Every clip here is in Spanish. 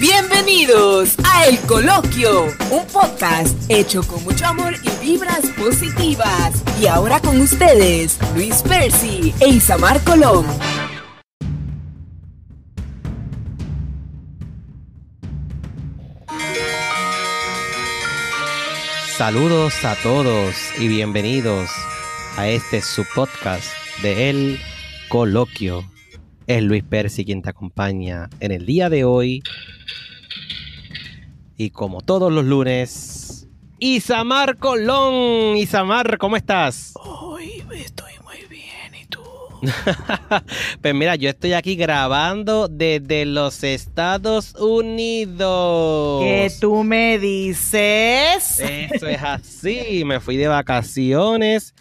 Bienvenidos a El Coloquio, un podcast hecho con mucho amor y vibras positivas. Y ahora con ustedes, Luis Percy e Isamar Colón. Saludos a todos y bienvenidos a este su podcast de El Coloquio. Es Luis Percy quien te acompaña en el día de hoy. Y como todos los lunes, Isamar Colón. Isamar, ¿cómo estás? Hoy estoy muy bien, ¿y tú? pues mira, yo estoy aquí grabando desde los Estados Unidos. ¿Qué tú me dices? Eso es así, me fui de vacaciones.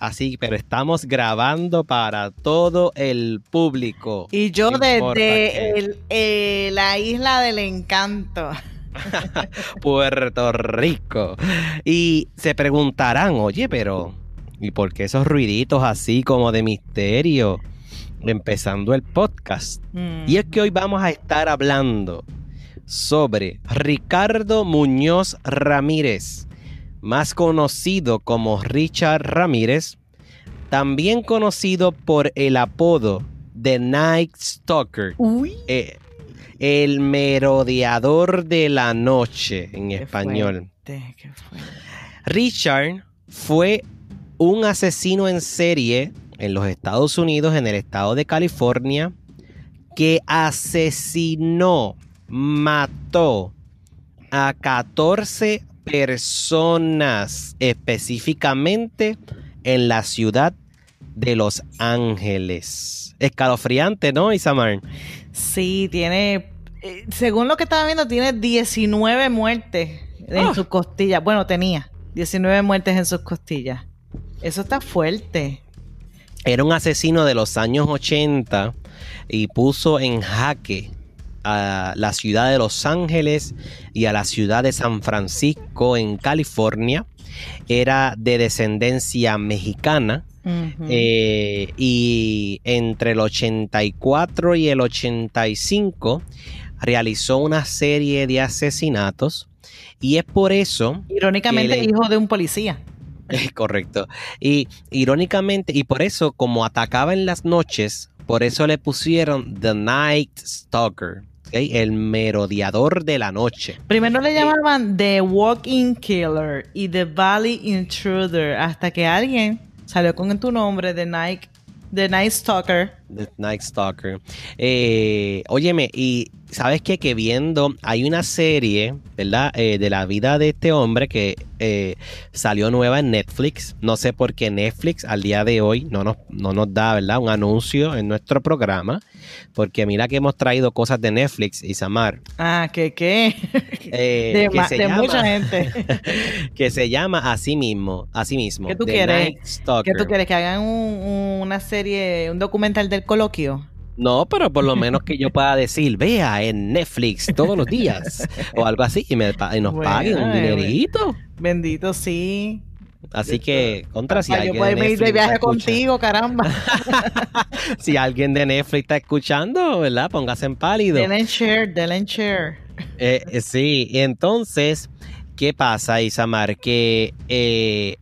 Así, pero estamos grabando para todo el público. Y yo No desde el- eh, la isla del encanto. Puerto Rico. Y se preguntarán, oye, pero ¿y por qué esos ruiditos así como de misterio? Empezando el podcast. Mm. Y es que hoy vamos a estar hablando sobre Ricardo Muñoz Ramírez, más conocido como Richard Ramírez, también conocido por el apodo de Night Stalker, Uy. eh, el merodeador de la noche en Qué español. fuerte, qué fuerte. Richard fue un asesino en serie en los Estados Unidos, en el estado de California, que asesinó, mató a 14 personas específicamente en la ciudad de Los Ángeles. Escalofriante, ¿no, Isamar? Sí, tiene. eh, según lo que estaba viendo, tiene 19 muertes en Ah. sus costillas. Bueno, tenía 19 muertes en sus costillas. Eso está fuerte. Era un asesino de los años 80 y puso en jaque a la ciudad de Los Ángeles y a la ciudad de San Francisco en California. Era de descendencia mexicana Ujú. eh, y entre el 84 y el 85 realizó una serie de asesinatos y es por eso Irónicamente, le- hijo de un policía. es correcto. Y irónicamente, y por eso, como atacaba en las noches, por eso le pusieron The Night Stalker, el merodeador de la noche. Primero le llamaban The Walking Killer y The Valley Intruder, hasta que alguien salió con tu nombre, The Night, The Night Stalker. The Night Stalker. Eh, óyeme, y sabes qué? que viendo, hay una serie, ¿verdad? Eh, de la vida de este hombre que eh, salió nueva en Netflix. No sé por qué Netflix al día de hoy no nos, no nos da, ¿verdad? Un anuncio en nuestro programa. Porque mira que hemos traído cosas de Netflix, Isamar. Ah, ¿qué qué? eh, de que se de llama- mucha gente. que se llama así mismo, así mismo. ¿Qué tú The quieres? ¿Qué tú quieres? ¿Que hagan un- un- una serie, un documental del coloquio? No, pero por lo menos que yo pueda decir, vea en Netflix todos los días o algo así y, me, pa- y nos Bueno, paguen un eh, dinerito. Bendito, sí. Así que, contra si yo alguien, poder de ir de viaje contigo, caramba. si alguien de Netflix está escuchando, ¿verdad? Póngase en pálido. Denle en share, denle en share. Eh, eh, sí, y entonces, ¿qué pasa, Isamar? Que eh,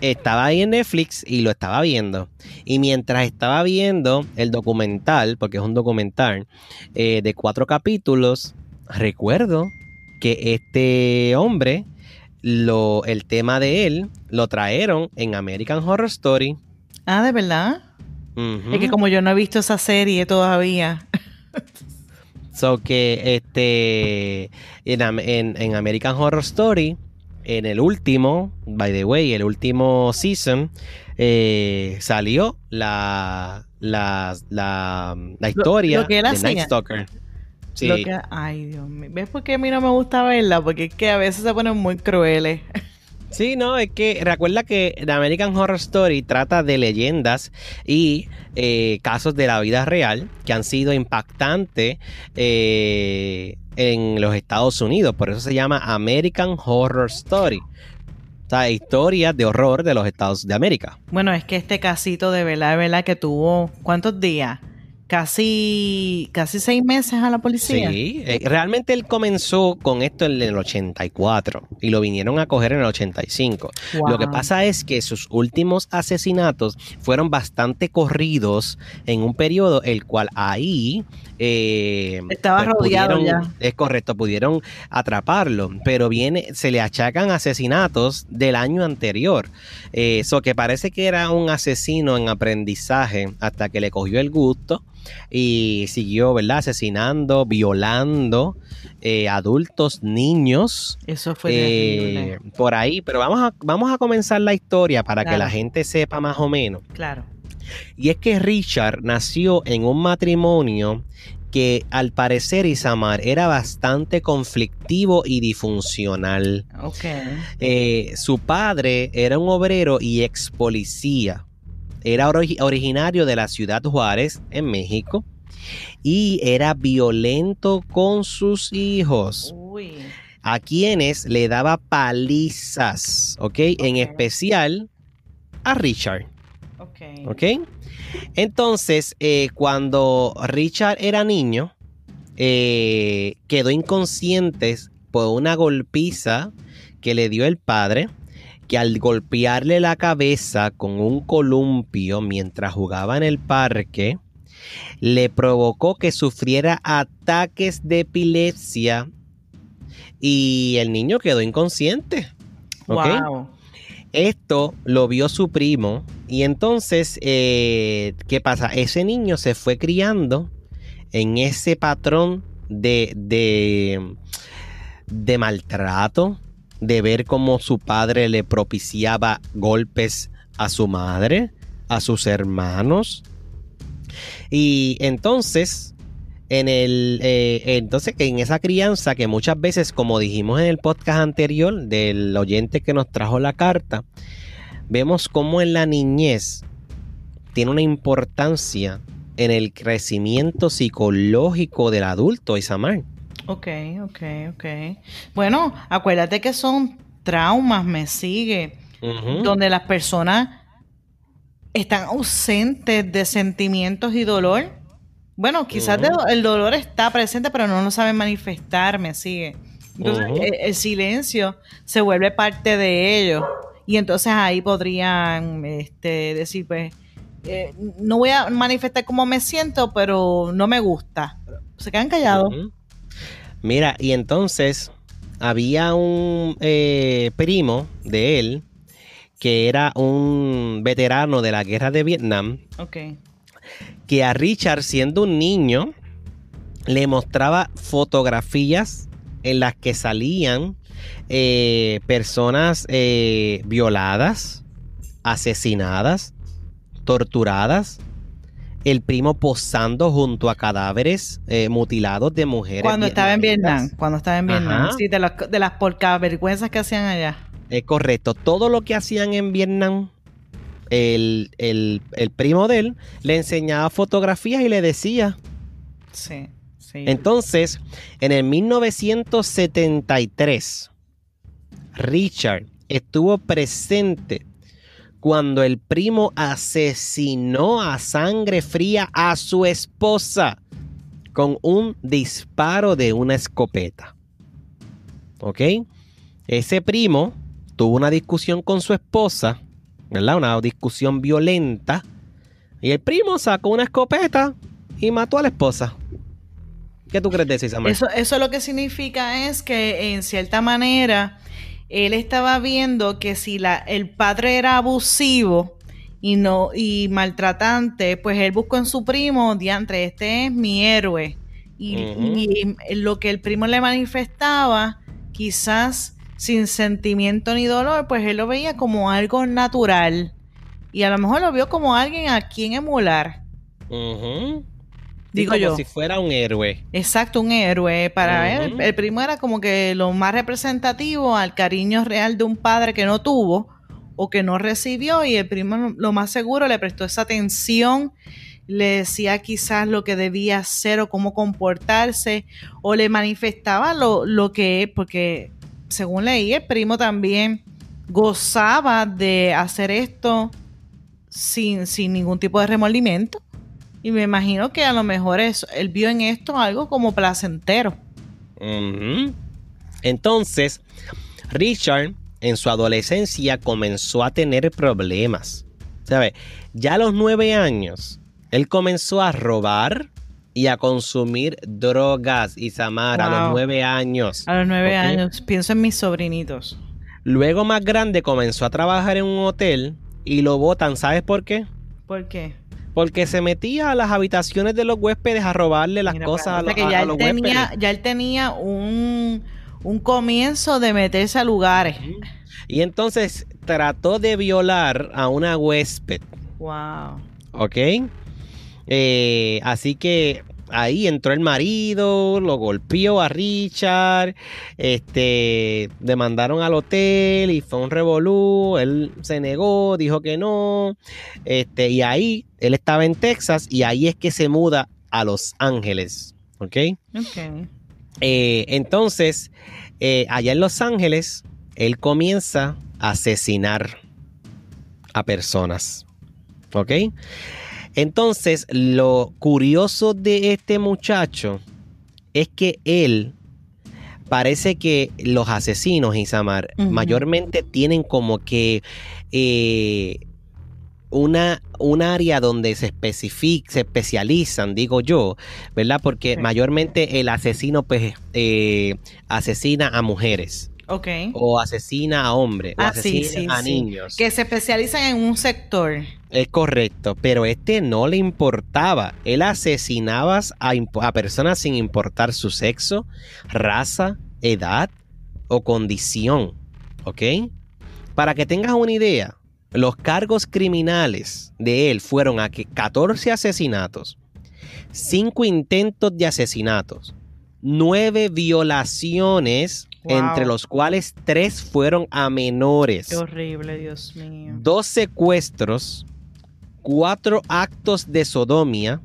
estaba ahí en Netflix y lo estaba viendo. Y mientras estaba viendo el documental, porque es un documental eh, de cuatro capítulos, recuerdo que este hombre, lo, el tema de él, lo trajeron en American Horror Story. Ah, ¿de verdad? Es que como yo no he visto esa serie todavía. So que este en, en- en American Horror Story, en el último, by the way, el último season, eh, salió la, la, la, la historia lo que él de. Night Stalker. Sí. Lo que- ay, Dios mío. ¿Ves por qué a mí no me gusta verla? Porque es que a veces se ponen muy crueles. Sí, no, es que recuerda que The American Horror Story trata de leyendas y eh, casos de la vida real que han sido impactantes eh, en los Estados Unidos. Por eso se llama American Horror Story. O sea, historias de horror de los Estados de América. Bueno, es que este casito de verdad, de verdad que tuvo, ¿cuántos días? Casi, casi seis meses a la policía. Sí, eh, realmente él comenzó con esto en el 84 y lo vinieron a coger en el 85. Lo que Wow. pasa es que sus últimos asesinatos fueron bastante corridos en un periodo el cual ahí eh, Estaba rodeado pudieron- ya. Es correcto, pudieron atraparlo, pero viene, se le achacan asesinatos del año anterior. Eso que parece que era un asesino en aprendizaje hasta que le cogió el gusto y siguió, ¿verdad? Asesinando, violando eh, adultos, niños. Eso fue eh, por ahí, pero vamos a, vamos a comenzar la historia para que la gente sepa más o menos. Claro. Y es que Richard nació en un matrimonio que al parecer Isamar era bastante conflictivo y disfuncional. Ok. Eh, su padre era un obrero y ex policía. Era ori- originario de la ciudad Juárez, en México, y era violento con sus hijos, Uy. a quienes le daba palizas, ¿ok? En Ok. especial a Richard. Ok. ¿Ok? Entonces, eh, cuando Richard era niño, eh, quedó inconsciente por una golpiza que le dio el padre, que al golpearle la cabeza con un columpio mientras jugaba en el parque, le provocó que sufriera ataques de epilepsia y el niño quedó inconsciente. Wow. Esto lo vio su primo y entonces, eh, ¿qué pasa? Ese niño se fue criando en ese patrón de, de, de maltrato, de ver cómo su padre le propiciaba golpes a su madre, a sus hermanos. Y entonces, en el eh, entonces en esa crianza que muchas veces como dijimos en el podcast anterior del oyente que nos trajo la carta vemos cómo en la niñez tiene una importancia en el crecimiento psicológico del adulto Isamar Ok, ok, ok. Bueno, acuérdate que son traumas, me sigue, donde las personas están ausentes de sentimientos y dolor. Bueno, quizás el dolor está presente, pero no lo saben manifestar, me sigue. Entonces, Ujú. el, el silencio se vuelve parte de ellos. Y entonces ahí podrían este, decir, pues, eh, no voy a manifestar cómo me siento, pero no me gusta. Se quedan callados. Mira, y entonces había un eh, primo de él que era un veterano de la guerra de Vietnam Ok. Que a Richard siendo un niño le mostraba fotografías en las que salían eh, personas eh, violadas, asesinadas, torturadas. El primo posando junto a cadáveres eh, mutilados de mujeres. Cuando estaba en. Vietnam, cuando estaba en Vietnam. Ajá. Sí, de, de las porcavergüenzas que hacían allá. Es correcto. Todo lo que hacían en Vietnam, el, el- el primo de él le enseñaba fotografías y le decía. Sí, sí. Entonces, en el 1973, Richard estuvo presente cuando el primo asesinó a sangre fría a su esposa con un disparo de una escopeta. ¿Ok? Ese primo tuvo una discusión con su esposa, ¿verdad? Una discusión violenta. Y el primo sacó una escopeta y mató a la esposa. ¿Qué tú crees de eso, Isamar? Eso, eso lo que significa es que en cierta manera él estaba viendo que si la, el padre era abusivo y no y maltratante, pues él buscó en su primo, diantre, este es mi héroe. Y lo que el primo le manifestaba, quizás sin sentimiento ni dolor, pues él lo veía como algo natural. Y a lo mejor lo vio como alguien a quien emular. Digo como yo. si fuera un héroe. Exacto, un héroe. Para él, el primo era como que lo más representativo al cariño real de un padre que no tuvo o que no recibió y el primo lo más seguro le prestó esa atención, le decía quizás lo que debía hacer o cómo comportarse o le manifestaba lo, lo que es, porque según leí, el primo también gozaba de hacer esto sin, sin ningún tipo de remordimiento. Y me imagino que a lo mejor eso, él vio en esto algo como placentero. Entonces, Richard en su adolescencia comenzó a tener problemas. ¿Sabes? Ya a los nueve años, él comenzó a robar y a consumir drogas, y Samar, a los nueve años. A los nueve años, pienso en mis sobrinitos. Luego más grande comenzó a trabajar en un hotel y lo botan, ¿sabes por qué? ¿Por qué? Porque se metía a las habitaciones de los huéspedes a robarle las cosas a, los, ya él tenía, Ya él tenía un, un comienzo de meterse a lugares. Y entonces trató de violar a una huésped. Wow. ¿Ok? Eh, así que ahí entró el marido, lo golpeó a Richard, este, demandaron al hotel y fue un revolú, él se negó, dijo que no, este, y ahí él estaba en Texas y ahí es que se muda a Los Ángeles, ¿ok? Ok. Eh, entonces, eh, allá en Los Ángeles, él comienza a asesinar a personas. ¿Ok? Entonces, lo curioso de este muchacho es que él parece que los asesinos, Isamar, mayormente tienen como que eh, una, un área donde se especific, se especializan, digo yo, ¿verdad? Porque mayormente el asesino pues eh, asesina a mujeres. O asesina a hombres, o ah, asesina a niños. Que se especializan en un sector. Es correcto, pero este no le importaba. Él asesinaba a, a personas sin importar su sexo, raza, edad o condición. ¿Ok? Para que tengas una idea, los cargos criminales de él fueron a que 14 asesinatos, 5 intentos de asesinatos, 9 violaciones entre los cuales tres fueron a menores. Qué horrible, Dios mío. Dos secuestros, cuatro actos de sodomía,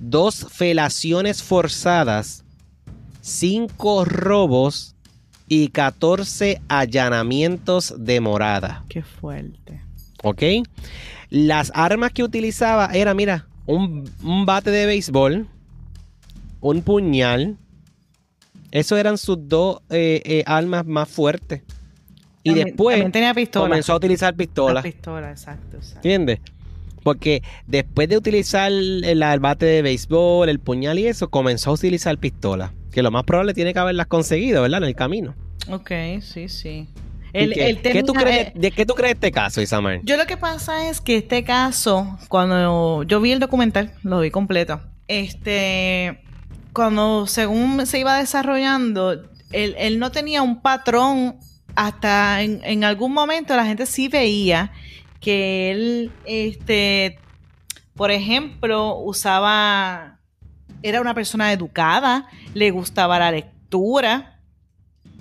dos felaciones forzadas, cinco robos y 14 allanamientos de morada. Qué fuerte. ¿Ok? Las armas que utilizaba era, mira, un, un bate de béisbol, un puñal, esos eran sus dos eh, eh, armas más fuertes. Y después comenzó a utilizar pistolas. Pistola, exacto, exacto. ¿Entiendes? Porque después de utilizar el, bate de béisbol, el puñal y eso, comenzó a utilizar pistolas. Que lo más probable tiene que haberlas conseguido, ¿verdad? En el camino. Ok, sí, sí. qué, tú crees, ¿De qué tú crees este caso, Isamar? Yo lo que pasa es que este caso, cuando yo vi el documental, lo vi completo, este, cuando según se iba desarrollando, él, no tenía un patrón hasta en, algún momento la gente sí veía que él, este, por ejemplo, usaba, era una persona educada, le gustaba la lectura,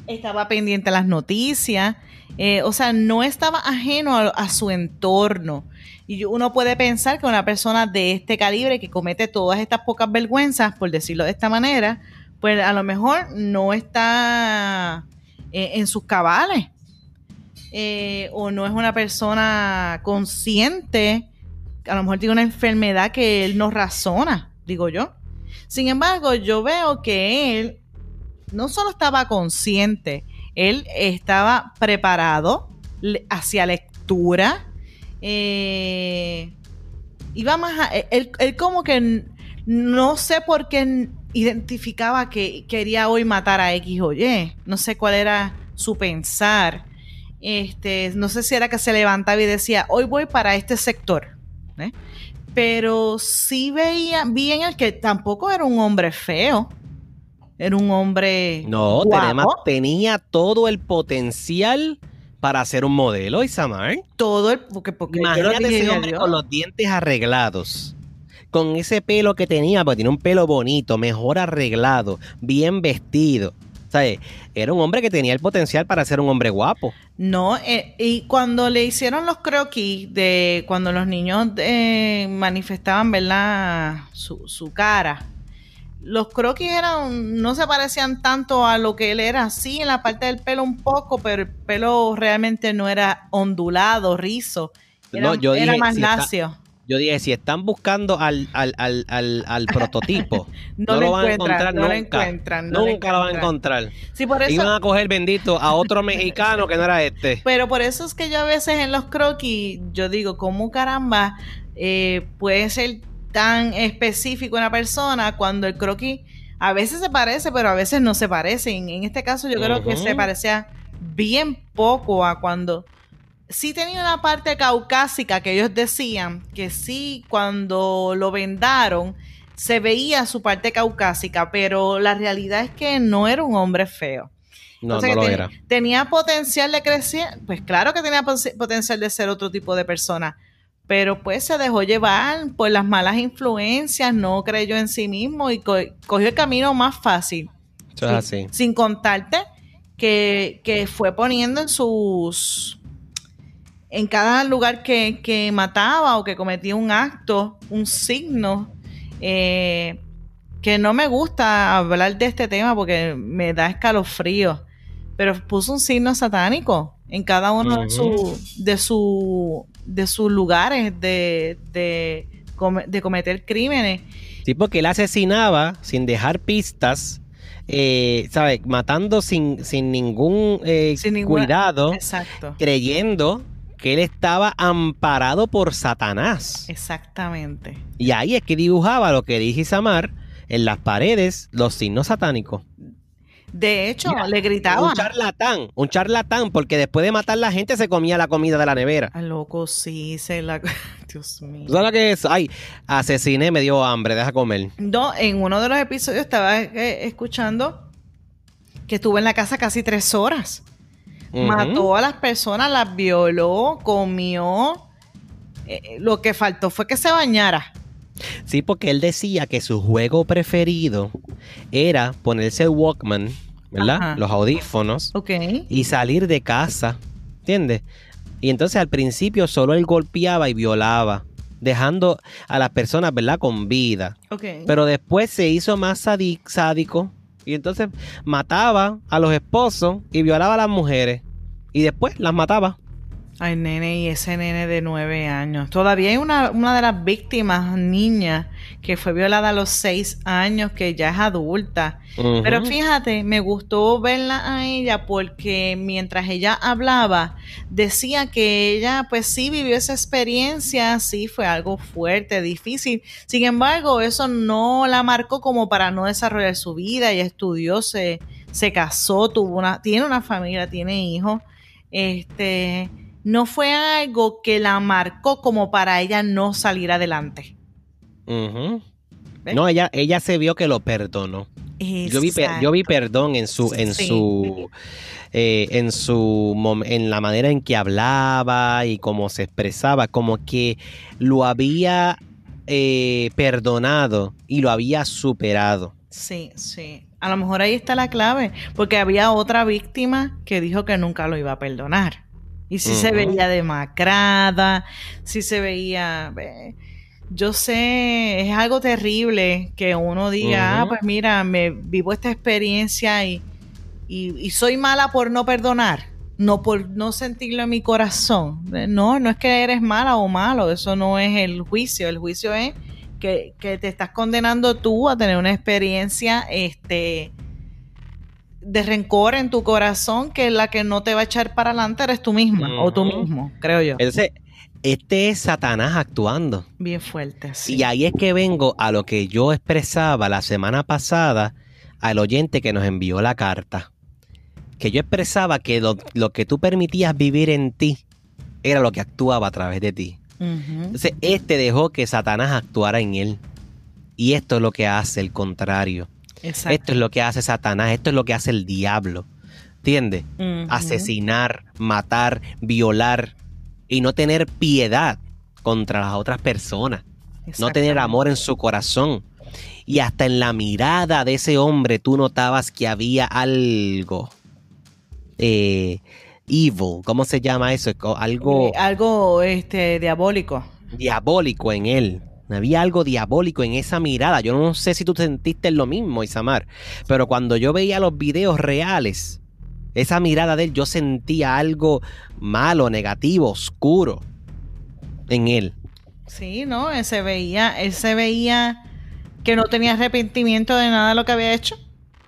estaba pendiente a las noticias, eh, o sea, no estaba ajeno a su entorno. Y uno puede pensar que una persona de este calibre que comete todas estas pocas vergüenzas, por decirlo de esta manera, pues a lo mejor no está eh, en sus cabales. Eh, o no es una persona consciente, a lo mejor tiene una enfermedad que él no razona, digo yo. Sin embargo, yo veo que él no solo estaba consciente, él estaba preparado hacia lectura, eh, iba más a, él, como que no sé por qué identificaba que quería hoy matar a X o Y. No sé cuál era su pensar. Este, no sé si era que se levantaba y decía, hoy voy para este sector. ¿eh? Pero sí veía bien el que tampoco era un hombre feo. Era un hombre. No, tenía todo el potencial para hacer un modelo, Isamar. Todo el. Porque, porque Imagínate ese hombre con los dientes arreglados. Con ese pelo que tenía, porque tiene un pelo bonito, mejor arreglado, bien vestido. ¿Sabes? Era un hombre que tenía el potencial para ser un hombre guapo. No, eh, y cuando le hicieron los croquis de cuando los niños eh, manifestaban, ¿verdad? Su, su cara los croquis eran, no se parecían tanto a lo que él era, sí, en la parte del pelo un poco, pero el pelo realmente no era ondulado, rizo. Era, no, yo era más lacio. Yo dije, si están buscando al, al, al, al, prototipo, No no, lo van a encontrar no lo nunca. encuentran, no lo nunca lo van a encontrar. Sí, por eso. Iban a coger bendito a otro mexicano que no era este. Pero por eso es que yo a veces en los croquis, yo digo, ¿cómo caramba eh, puede ser tan específico una persona cuando el croquis a veces se parece, pero a veces no se parece? En, en este caso yo creo que se parecía bien poco a cuando... Sí tenía una parte caucásica que ellos decían que sí, cuando lo vendaron, se veía su parte caucásica, pero la realidad es que no era un hombre feo. No, no que lo ten- era. Tenía potencial de crecer, pues claro que tenía potencial de ser otro tipo de persona, pero pues se dejó llevar por las malas influencias, no creyó en sí mismo y co- cogió el camino más fácil. Eso es así. Sin contarte que, que fue poniendo en sus. En cada lugar que, que mataba o que cometía un acto, un signo, eh, que no me gusta hablar de este tema porque me da escalofrío, pero puso un signo satánico en cada uno de, Ujú. su, de, su, de sus lugares de, de, de cometer crímenes. Sí, porque él asesinaba sin dejar pistas, eh, ¿sabes? Matando sin, sin ningún eh, Sin ninguna- cuidado, Exacto. creyendo que él estaba amparado por Satanás. Exactamente. Y ahí es que dibujaba lo que dije Isamar en las paredes, los signos satánicos. De hecho, Mira, le gritaba. Un charlatán, un charlatán, porque después de matar la gente se comía la comida de la nevera. Ah, loco, sí, se la. Dios mío. ¿Tú ¿Sabes lo que es? Ay, asesiné, me dio hambre, deja comer. No, en uno de los episodios estaba eh, escuchando que estuvo en la casa casi tres horas. Mató a las personas, las violó, comió. Eh, lo que faltó fue que se bañara. Sí, porque él decía que su juego preferido era ponerse el Walkman, ¿verdad? Ajá. Los audífonos Ok. y salir de casa, ¿entiendes? Y entonces al principio solo él golpeaba y violaba, dejando a las personas, ¿verdad? Con vida. Ok. Pero después se hizo más sádico y entonces mataba a los esposos y violaba a las mujeres y después las mataba. Ay, nene, y ese nene de nueve años. Todavía hay una, una de las víctimas, niña, que fue violada a los seis años, que ya es adulta. Pero fíjate, me gustó verla a ella porque mientras ella hablaba, decía que ella pues sí vivió esa experiencia, sí fue algo fuerte, difícil. Sin embargo, eso no la marcó como para no desarrollar su vida. Ella estudió, se, se casó, tuvo una, tiene una familia, tiene hijos. Este, no fue algo que la marcó como para ella no salir adelante. No, ella, ella se vio que lo perdonó. Yo vi, yo vi perdón en su, en Sí. su, eh, en su, en la manera en que hablaba y cómo se expresaba, como que lo había eh, perdonado y lo había superado. Sí, sí. A lo mejor ahí está la clave, porque había otra víctima que dijo que nunca lo iba a perdonar. Y si se veía demacrada, si se veía... eh, Yo sé, es algo terrible que uno diga, ah, pues mira, me vivo esta experiencia y, y, y soy mala por no perdonar, no por no sentirlo en mi corazón. Eh, No, no es que eres mala o malo, eso no es el juicio, el juicio es que, que te estás condenando tú a tener una experiencia este, de rencor en tu corazón que la que no te va a echar para adelante eres tú misma o tú mismo, creo yo. Entonces, este es Satanás actuando. Bien fuerte, sí. Y ahí es que vengo a lo que yo expresaba la semana pasada al oyente que nos envió la carta. Que yo expresaba que lo, lo que tú permitías vivir en ti era lo que actuaba a través de ti. Entonces, este dejó que Satanás actuara en él. Y esto es lo que hace el contrario. Exacto. Esto es lo que hace Satanás. Esto es lo que hace el diablo. ¿Entiendes? Asesinar, matar, violar y no tener piedad contra las otras personas. No tener amor en su corazón. Y hasta en la mirada de ese hombre tú notabas que había algo. Eh, evil, ¿cómo se llama eso? Algo Eh, algo este, diabólico. diabólico en él. Había algo diabólico en esa mirada. Yo no sé si tú sentiste lo mismo, Isamar. Pero cuando yo veía los videos reales, esa mirada de él, yo sentía algo malo, negativo, oscuro en él. Sí, no, él se veía, él se veía que no tenía arrepentimiento de nada de lo que había hecho.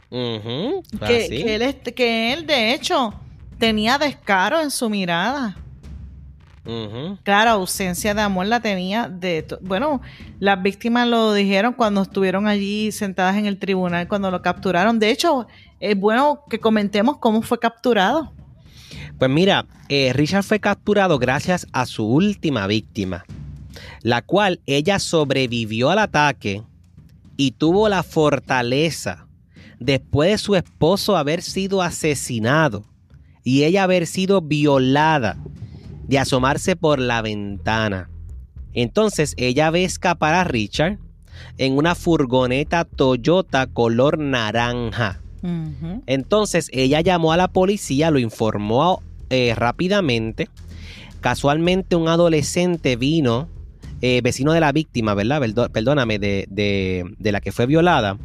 Él, que él, de hecho, tenía descaro en su mirada. Claro, ausencia de amor la tenía de... Bueno, las víctimas lo dijeron cuando estuvieron allí sentadas en el tribunal, cuando lo capturaron. De hecho, es bueno que comentemos cómo fue capturado. Pues mira, eh, Richard fue capturado gracias a su última víctima, la cual ella sobrevivió al ataque y tuvo la fortaleza después de su esposo haber sido asesinado y ella haber sido violada de asomarse por la ventana. Entonces ella ve escapar a Richard en una furgoneta Toyota color naranja. Entonces ella llamó a la policía, lo informó eh, rápidamente. Casualmente un adolescente vino, eh, vecino de la víctima, ¿verdad? Perdóname, de, de- de la que fue violada.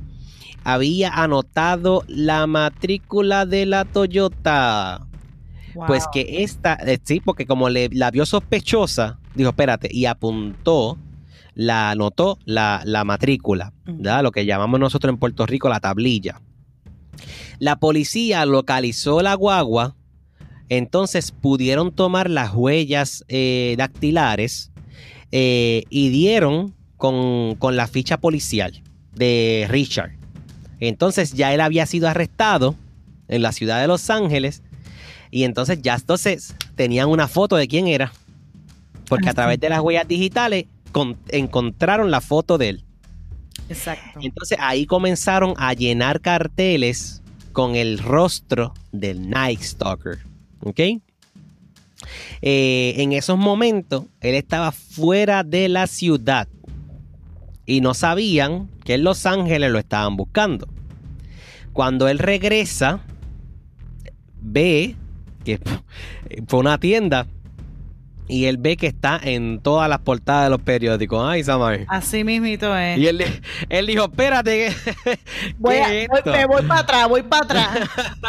Había anotado la matrícula de la Toyota. Pues que esta, eh, sí, porque como le, la vio sospechosa, dijo, espérate, y apuntó, la anotó la, la matrícula. Lo que llamamos nosotros en Puerto Rico la tablilla. La policía localizó la guagua, entonces pudieron tomar las huellas eh, dactilares eh, y dieron con, con la ficha policial de Richard. Entonces ya él había sido arrestado en la ciudad de Los Ángeles y entonces ya entonces tenían una foto de quién era. Porque a través de las huellas digitales con- encontraron la foto de él. Exacto. Entonces ahí comenzaron a llenar carteles con el rostro del Night Stalker. ¿Ok? Eh, en esos momentos él estaba fuera de la ciudad y no sabían que en Los Ángeles lo estaban buscando. Cuando él regresa, ve que fue una tienda y él ve que está en todas las portadas de los periódicos. Ay, Samar. Así mismito es. Y él, él dijo, espérate, ¿qué, Voy es voy- esto?" me voy para atrás, voy para atrás.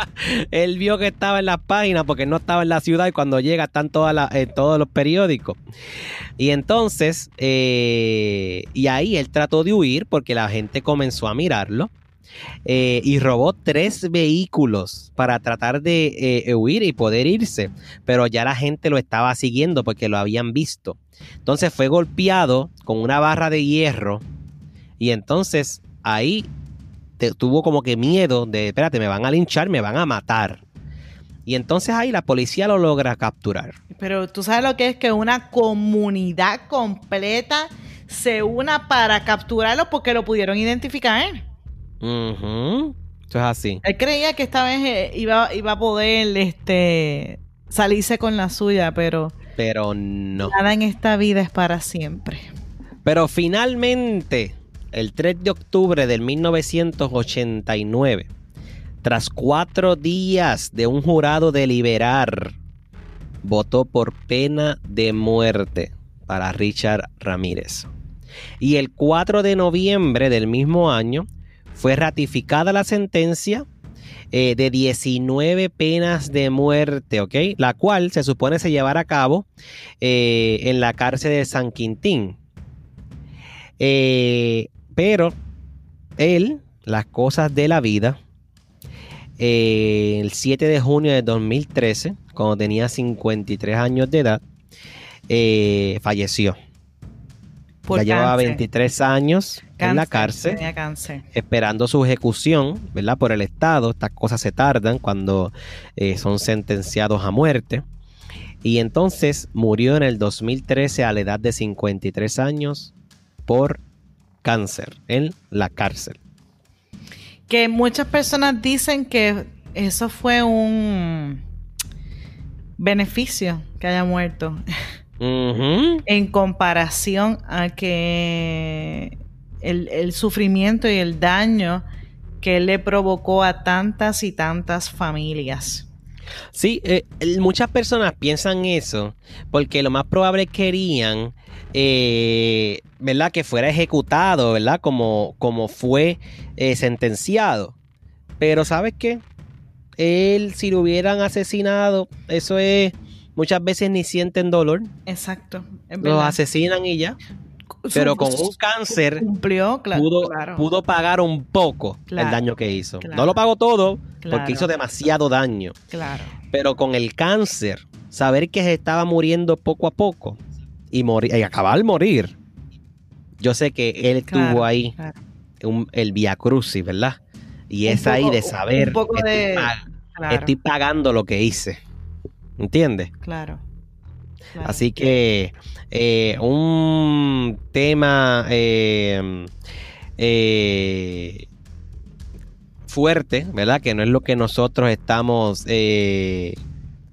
él vio que estaba en las páginas porque no estaba en la ciudad y cuando llega están todas las- en todos los periódicos. Y entonces, eh, y ahí él trató de huir porque la gente comenzó a mirarlo. Eh, y robó tres vehículos para tratar de eh, huir y poder irse, pero ya la gente lo estaba siguiendo porque lo habían visto. Entonces fue golpeado con una barra de hierro y entonces ahí tuvo como que miedo de, espérate, me van a linchar, me van a matar. Y entonces ahí la policía lo logra capturar. Pero tú sabes lo que es que una comunidad completa se una para capturarlo porque lo pudieron identificar. Eso es así. Él creía que esta vez eh, iba, iba a poder este, salirse con la suya, pero Pero no. nada en esta vida es para siempre. Pero finalmente, el 3 de octubre del 1989, tras cuatro días de un jurado deliberar, votó por pena de muerte para Richard Ramírez. Y el 4 de noviembre del mismo año fue ratificada la sentencia eh, de 19 penas de muerte, ¿ok? La cual se supone se llevará a cabo eh, en la cárcel de San Quintín. Eh, pero él, las cosas de la vida, el 7 de junio de 2013, cuando tenía 53 años de edad, falleció. Por ya llevaba cáncer. 23 años en la cárcel Tenía cáncer. esperando su ejecución, ¿verdad? Por el Estado. Estas cosas se tardan cuando eh, son sentenciados a muerte. Y entonces murió en el 2013 a la edad de 53 años por cáncer en la cárcel. Que muchas personas dicen que eso fue un beneficio que haya muerto En comparación a que el, el sufrimiento y el daño que él le provocó a tantas y tantas familias. Sí, eh, muchas personas piensan eso porque lo más probable querían, eh, ¿verdad? Que fuera ejecutado, ¿verdad? Como, como fue eh, sentenciado. Pero ¿sabes qué? Él, si lo hubieran asesinado, eso es muchas veces ni sienten dolor. Exacto. Los asesinan y ya. Pero con un cáncer cumplió, pudo, pudo pagar un poco el daño que hizo. No lo pagó todo porque hizo demasiado daño. Claro. Pero con el cáncer, saber que se estaba muriendo poco a poco y, morir, y acabar de morir, yo sé que él tuvo ahí el Via Crucis, ¿verdad? Y es ahí de saber, que estoy, pagando lo que hice. ¿Entiendes? Claro. Así que eh, un tema eh, eh, fuerte, ¿verdad? Que no es lo que nosotros estamos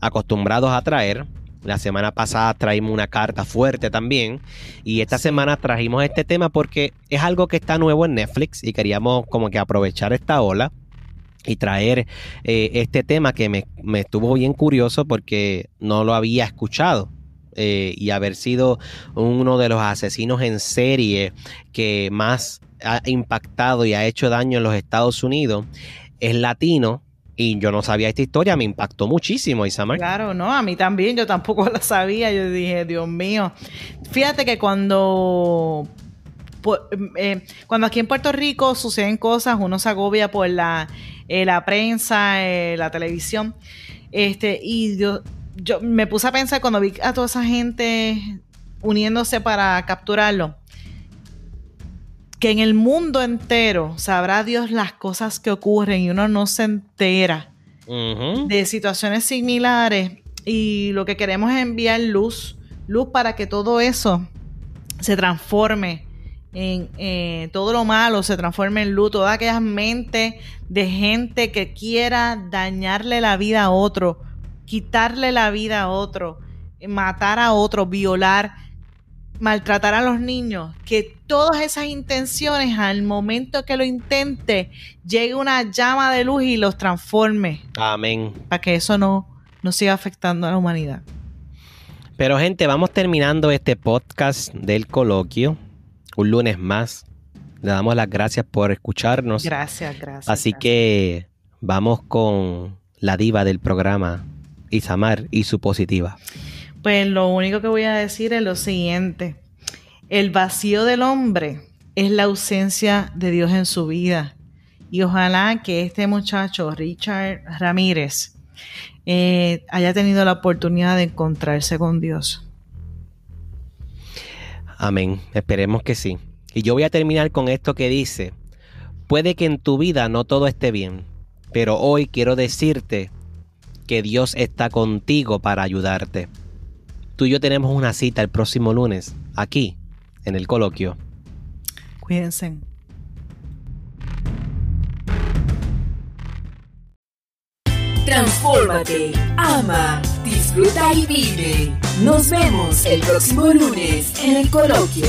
acostumbrados a traer. La semana pasada traímos una carta fuerte también. Y esta semana trajimos este tema porque es algo que está nuevo en Netflix y queríamos como que aprovechar esta ola y traer este tema que me, me, estuvo bien curioso porque no lo había escuchado. Eh, y haber sido uno de los asesinos en serie que más ha impactado y ha hecho daño en los Estados Unidos, es latino. Y yo no sabía esta historia, me impactó muchísimo, Isamar. Claro, no, a mí también, yo tampoco la sabía. Yo dije, Dios mío. Fíjate que cuando eh, cuando aquí en Puerto Rico suceden cosas, uno se agobia por la, eh, la prensa, la televisión. Este, y yo, yo me puse a pensar cuando vi a toda esa gente uniéndose para capturarlo, que en el mundo entero sabrá Dios las cosas que ocurren y uno no se entera de situaciones similares y lo que queremos es enviar luz, luz para que todo eso se transforme en eh, todo lo malo, se transforme en luz, todas aquellas mentes de gente que quiera dañarle la vida a otro quitarle la vida a otro, matar a otro, violar, maltratar a los niños, que todas esas intenciones al momento que lo intente, llegue una llama de luz y los transforme. Amén. Para que eso no, no siga afectando a la humanidad. Pero gente, vamos terminando este podcast del coloquio. Un lunes más. Le damos las gracias por escucharnos. Gracias, gracias. Así que vamos con la diva del programa, Isamar y su positiva? Pues lo único que voy a decir es lo siguiente. El vacío del hombre es la ausencia de Dios en su vida. Y ojalá que este muchacho, Richard Ramírez, eh, haya tenido la oportunidad de encontrarse con Dios. Amén. Esperemos que sí. Y yo voy a terminar con esto que dice, puede que en tu vida no todo esté bien, pero hoy quiero decirte que Dios está contigo para ayudarte. Tú y yo tenemos una cita el próximo lunes, aquí, en el coloquio. Cuídense. Transfórmate, ama, disfruta y vive. Nos vemos el próximo lunes en el coloquio.